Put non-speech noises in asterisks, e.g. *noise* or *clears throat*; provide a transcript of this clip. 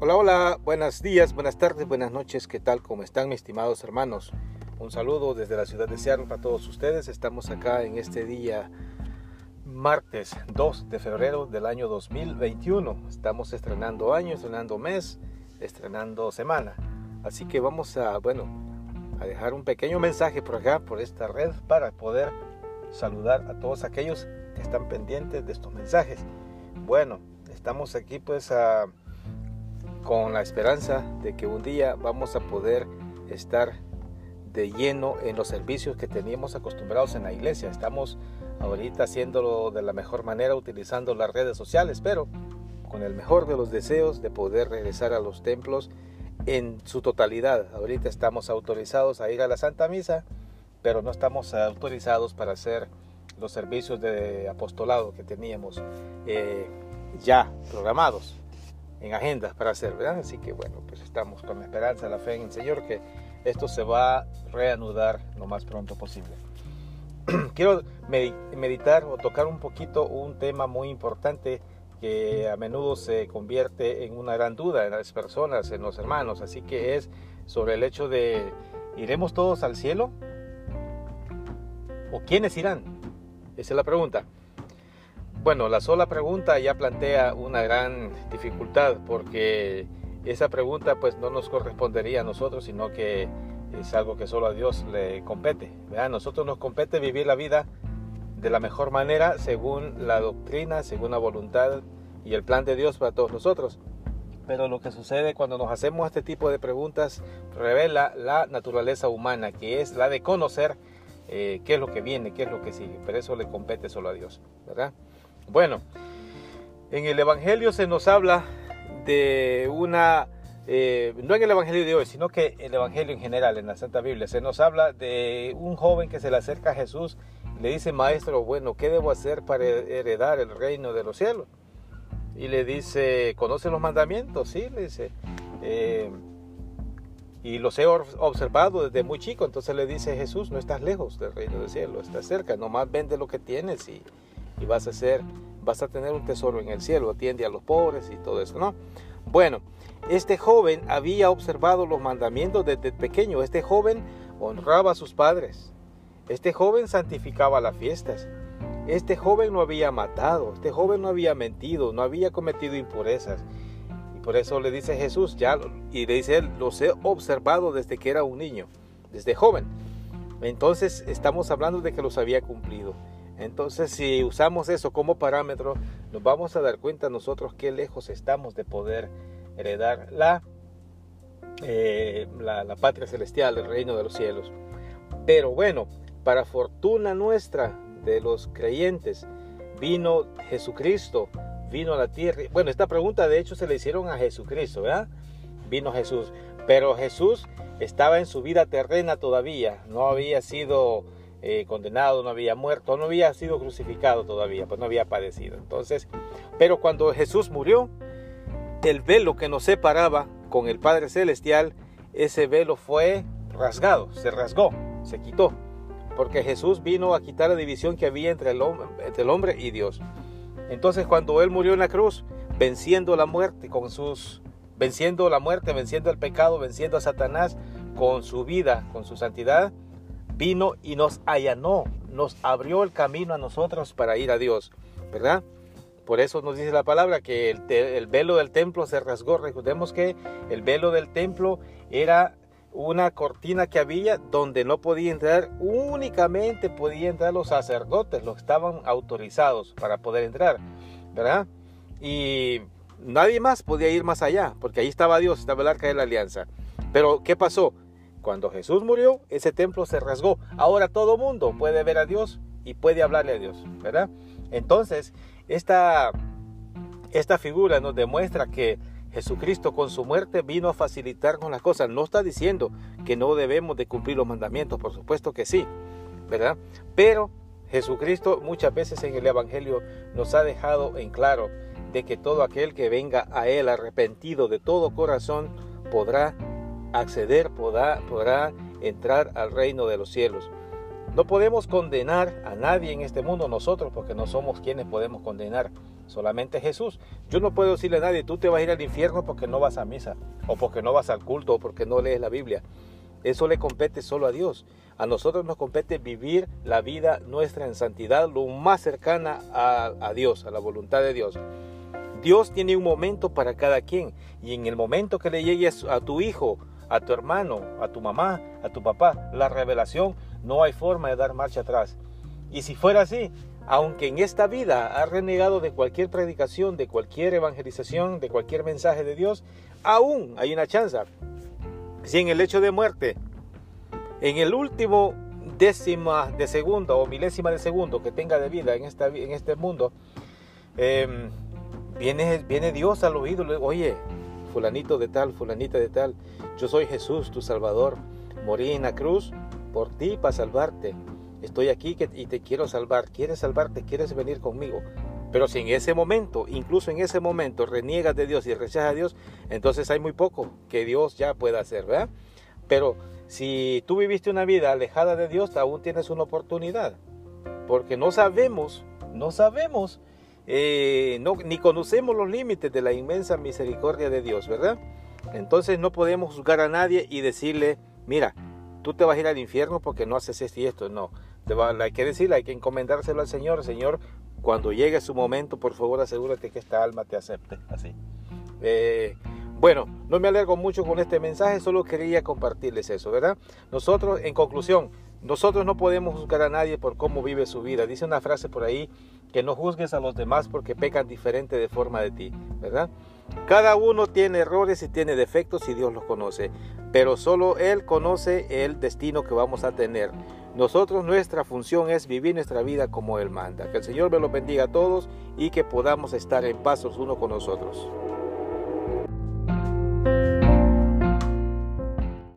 Hola, hola, buenos días, buenas tardes, buenas noches, ¿qué tal? ¿Cómo están mis estimados hermanos? Un saludo desde la ciudad de Seattle para todos ustedes. Estamos acá en este día martes 2 de febrero del año 2021. Estamos estrenando año, estrenando mes, estrenando semana. Así que vamos a, bueno, a dejar un pequeño mensaje por acá, por esta red, para poder saludar a todos aquellos que están pendientes de estos mensajes. Bueno, estamos aquí pues a con la esperanza de que un día vamos a poder estar de lleno en los servicios que teníamos acostumbrados en la iglesia. Estamos ahorita haciéndolo de la mejor manera utilizando las redes sociales, pero con el mejor de los deseos de poder regresar a los templos en su totalidad. Ahorita estamos autorizados a ir a la Santa Misa, pero no estamos autorizados para hacer los servicios de apostolado que teníamos eh, ya programados en agendas para hacer, ¿verdad? Así que bueno, pues estamos con la esperanza, la fe en el Señor que esto se va a reanudar lo más pronto posible. *clears throat* Quiero meditar o tocar un poquito un tema muy importante que a menudo se convierte en una gran duda en las personas, en los hermanos, así que es sobre el hecho de ¿iremos todos al cielo? ¿O quiénes irán? Esa es la pregunta. Bueno, la sola pregunta ya plantea una gran dificultad porque esa pregunta pues no nos correspondería a nosotros, sino que es algo que solo a Dios le compete. A nosotros nos compete vivir la vida de la mejor manera según la doctrina, según la voluntad y el plan de Dios para todos nosotros. Pero lo que sucede cuando nos hacemos este tipo de preguntas revela la naturaleza humana, que es la de conocer eh, qué es lo que viene, qué es lo que sigue. Pero eso le compete solo a Dios, ¿verdad? Bueno, en el Evangelio se nos habla de una, eh, no en el Evangelio de hoy, sino que el Evangelio en general, en la Santa Biblia, se nos habla de un joven que se le acerca a Jesús le dice, maestro, bueno, ¿qué debo hacer para heredar el reino de los cielos? Y le dice, ¿conoce los mandamientos? Sí, le dice. Eh, y los he observado desde muy chico. Entonces le dice Jesús, no estás lejos del reino del cielo, estás cerca, nomás vende lo que tienes y, y vas a ser, vas a tener un tesoro en el cielo, atiende a los pobres y todo eso, ¿no? Bueno, este joven había observado los mandamientos desde pequeño, este joven honraba a sus padres, este joven santificaba las fiestas, este joven no había matado, este joven no había mentido, no había cometido impurezas. Y por eso le dice Jesús, ya, y le dice él, los he observado desde que era un niño, desde joven. Entonces estamos hablando de que los había cumplido. Entonces, si usamos eso como parámetro, nos vamos a dar cuenta nosotros qué lejos estamos de poder heredar la, eh, la, la, patria celestial, el reino de los cielos. Pero bueno, para fortuna nuestra de los creyentes, vino Jesucristo, vino a la tierra. Bueno, esta pregunta de hecho se le hicieron a Jesucristo, ¿verdad? Vino Jesús. Pero Jesús estaba en su vida terrena todavía, no había sido eh, condenado, no había muerto, no había sido crucificado todavía, pues no había padecido. Entonces, pero cuando Jesús murió, el velo que nos separaba con el Padre Celestial, ese velo fue rasgado, se rasgó, se quitó, porque Jesús vino a quitar la división que había entre el hombre, entre el hombre y Dios. Entonces, cuando él murió en la cruz, venciendo la muerte con sus venciendo la muerte, venciendo el pecado, venciendo a Satanás con su vida, con su santidad, vino y nos allanó, nos abrió el camino a nosotros para ir a Dios, ¿verdad? Por eso nos dice la palabra que el, velo del templo se rasgó. Recordemos que el velo del templo era una cortina que había donde no podía entrar, únicamente podían entrar los sacerdotes, los que estaban autorizados para poder entrar, ¿verdad? Y nadie más podía ir más allá, porque ahí estaba Dios, estaba el arca de la alianza. Pero, ¿qué pasó? Cuando Jesús murió, ese templo se rasgó. Ahora todo mundo puede ver a Dios y puede hablarle a Dios, ¿verdad? Entonces, esta, esta figura nos demuestra que Jesucristo con su muerte vino a facilitarnos las cosas. No está diciendo que no debemos de cumplir los mandamientos, por supuesto que sí, ¿verdad? Pero Jesucristo muchas veces en el Evangelio nos ha dejado en claro de que todo aquel que venga a Él arrepentido de todo corazón podrá acceder, podrá, podrá entrar al reino de los cielos. No podemos condenar a nadie en este mundo nosotros porque no somos quienes podemos condenar, solamente Jesús. Yo no puedo decirle a nadie, tú te vas a ir al infierno porque no vas a misa, o porque no vas al culto, o porque no lees la Biblia. Eso le compete solo a Dios. A nosotros nos compete vivir la vida nuestra en santidad, lo más cercana a, Dios, a la voluntad de Dios. Dios tiene un momento para cada quien y en el momento que le llegue a tu hijo, a tu hermano, a tu mamá, a tu papá, la revelación, no hay forma de dar marcha atrás. Y si fuera así, aunque en esta vida ha renegado de cualquier predicación, de cualquier evangelización, de cualquier mensaje de Dios, aún hay una chance. Si en el hecho de muerte en el último décima de segundo o milésima de segundo que tenga de vida en, en este mundo, em, viene, viene Dios al oído, oye, fulanito de tal, fulanita de tal, yo soy Jesús, tu Salvador, morí en la cruz por ti para salvarte. Estoy aquí y te quiero salvar. ¿Quieres salvarte? ¿Quieres venir conmigo? Pero si en ese momento, incluso en ese momento, reniegas de Dios y rechazas a Dios, entonces hay muy poco que Dios ya pueda hacer, ¿verdad? Pero si tú viviste una vida alejada de Dios, aún tienes una oportunidad. Porque no sabemos, no sabemos, eh, no, ni conocemos los límites de la inmensa misericordia de Dios, ¿verdad? Entonces no podemos juzgar a nadie y decirle, mira, tú te vas a ir al infierno porque no haces esto y esto. No, hay que decirle, hay que encomendárselo al Señor. Señor, cuando llegue su momento, por favor asegúrate que esta alma te acepte. Así. Eh, bueno, no me alargo mucho con este mensaje, solo quería compartirles eso, ¿verdad? Nosotros, en conclusión, nosotros no podemos juzgar a nadie por cómo vive su vida. Dice una frase por ahí, que no juzgues a los demás porque pecan diferente de forma de ti, ¿verdad? Cada uno tiene errores y tiene defectos y Dios los conoce, pero solo Él conoce el destino que vamos a tener. Nosotros nuestra función es vivir nuestra vida como Él manda. Que el Señor me los bendiga a todos y que podamos estar en paz uno con nosotros.